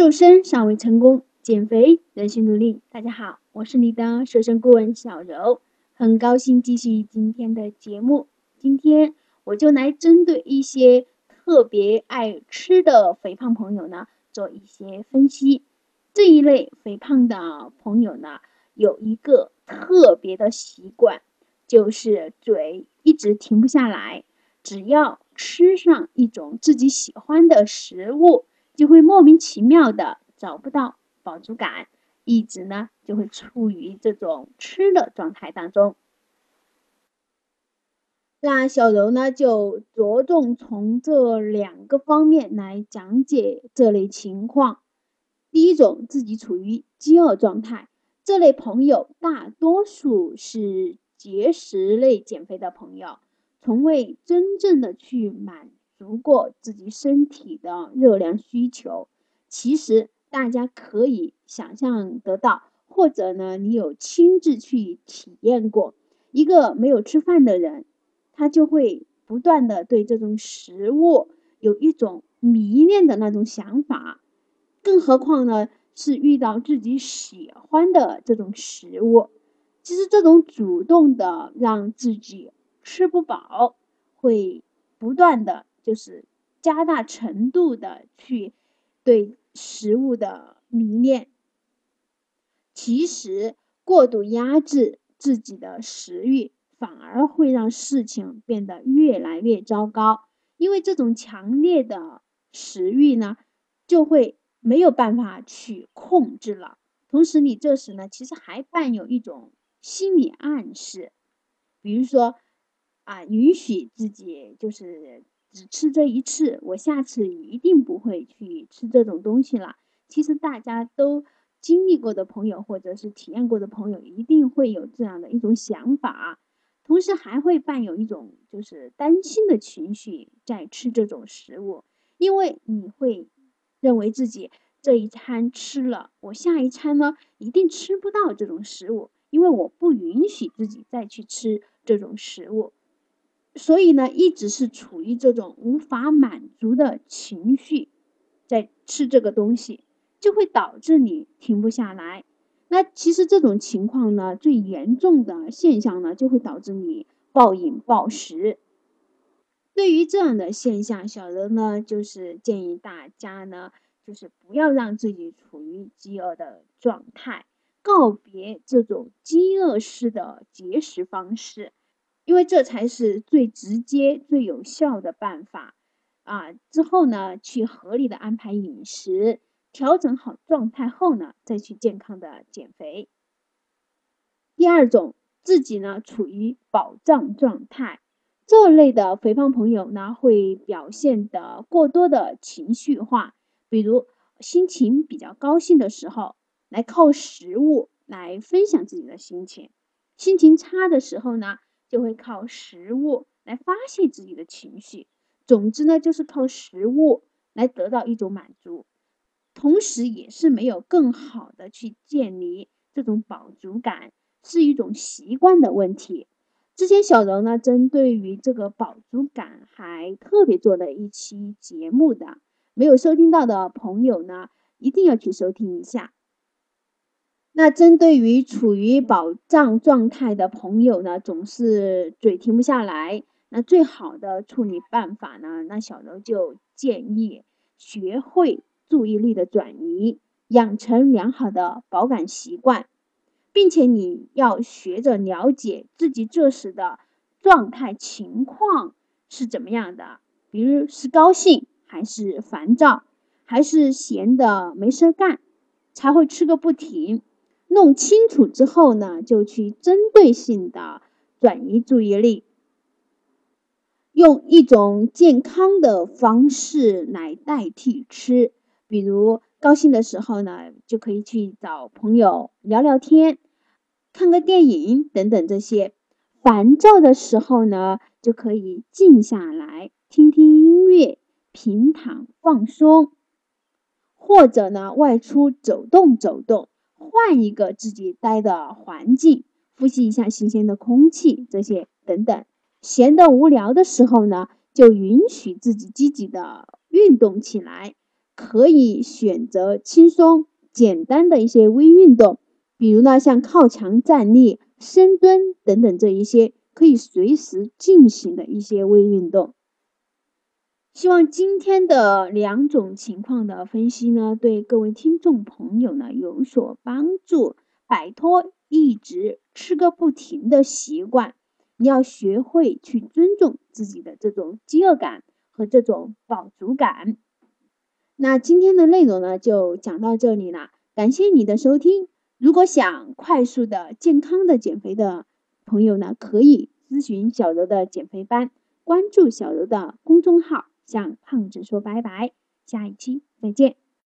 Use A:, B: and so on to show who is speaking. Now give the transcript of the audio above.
A: 瘦身尚未成功，减肥仍需努力。大家好，我是你的瘦身顾问小柔，很高兴继续今天的节目。今天我就来针对一些特别爱吃的肥胖朋友呢，做一些分析。这一类肥胖的朋友呢，有一个特别的习惯，就是嘴一直停不下来，只要吃上一种自己喜欢的食物。就会莫名其妙的找不到饱足感，一直呢就会处于这种吃的状态当中。那小柔呢就着重从这两个方面来讲解这类情况。第一种，自己处于饥饿状态，这类朋友大多数是节食类减肥的朋友，从未真正的去满。足过自己身体的热量需求，其实大家可以想象得到，或者呢，你有亲自去体验过。一个没有吃饭的人，他就会不断的对这种食物有一种迷恋的那种想法，更何况呢，是遇到自己喜欢的这种食物。其实这种主动的让自己吃不饱，会不断的。就是加大程度的去对食物的迷恋，其实过度压制自己的食欲，反而会让事情变得越来越糟糕。因为这种强烈的食欲呢，就会没有办法去控制了。同时，你这时呢，其实还伴有一种心理暗示，比如说啊，允许自己就是。只吃这一次，我下次一定不会去吃这种东西了。其实大家都经历过的朋友，或者是体验过的朋友，一定会有这样的一种想法，同时还会伴有一种就是担心的情绪在吃这种食物，因为你会认为自己这一餐吃了，我下一餐呢一定吃不到这种食物，因为我不允许自己再去吃这种食物。所以呢，一直是处于这种无法满足的情绪，在吃这个东西，就会导致你停不下来。那其实这种情况呢，最严重的现象呢，就会导致你暴饮暴食。对于这样的现象，小柔呢，就是建议大家呢，就是不要让自己处于饥饿的状态，告别这种饥饿式的节食方式。因为这才是最直接、最有效的办法啊！之后呢，去合理的安排饮食，调整好状态后呢，再去健康的减肥。第二种，自己呢处于饱胀状态，这类的肥胖朋友呢，会表现的过多的情绪化，比如心情比较高兴的时候，来靠食物来分享自己的心情；心情差的时候呢。就会靠食物来发泄自己的情绪，总之呢，就是靠食物来得到一种满足，同时也是没有更好的去建立这种饱足感，是一种习惯的问题。之前小柔呢，针对于这个饱足感还特别做了一期节目的，没有收听到的朋友呢，一定要去收听一下。那针对于处于饱胀状态的朋友呢，总是嘴停不下来，那最好的处理办法呢，那小柔就建议学会注意力的转移，养成良好的饱感习惯，并且你要学着了解自己这时的状态情况是怎么样的，比如是高兴还是烦躁，还是闲的没事干，才会吃个不停。弄清楚之后呢，就去针对性的转移注意力，用一种健康的方式来代替吃。比如高兴的时候呢，就可以去找朋友聊聊天，看个电影等等这些；烦躁的时候呢，就可以静下来听听音乐，平躺放松，或者呢外出走动走动。换一个自己待的环境，呼吸一下新鲜的空气，这些等等。闲得无聊的时候呢，就允许自己积极的运动起来，可以选择轻松简单的一些微运动，比如呢像靠墙站立、深蹲等等这一些可以随时进行的一些微运动。希望今天的两种情况的分析呢，对各位听众朋友呢有所帮助，摆脱一直吃个不停的习惯。你要学会去尊重自己的这种饥饿感和这种饱足感。那今天的内容呢，就讲到这里了，感谢你的收听。如果想快速的、健康的减肥的朋友呢，可以咨询小柔的减肥班，关注小柔的公众号。向胖子说拜拜，下一期再见。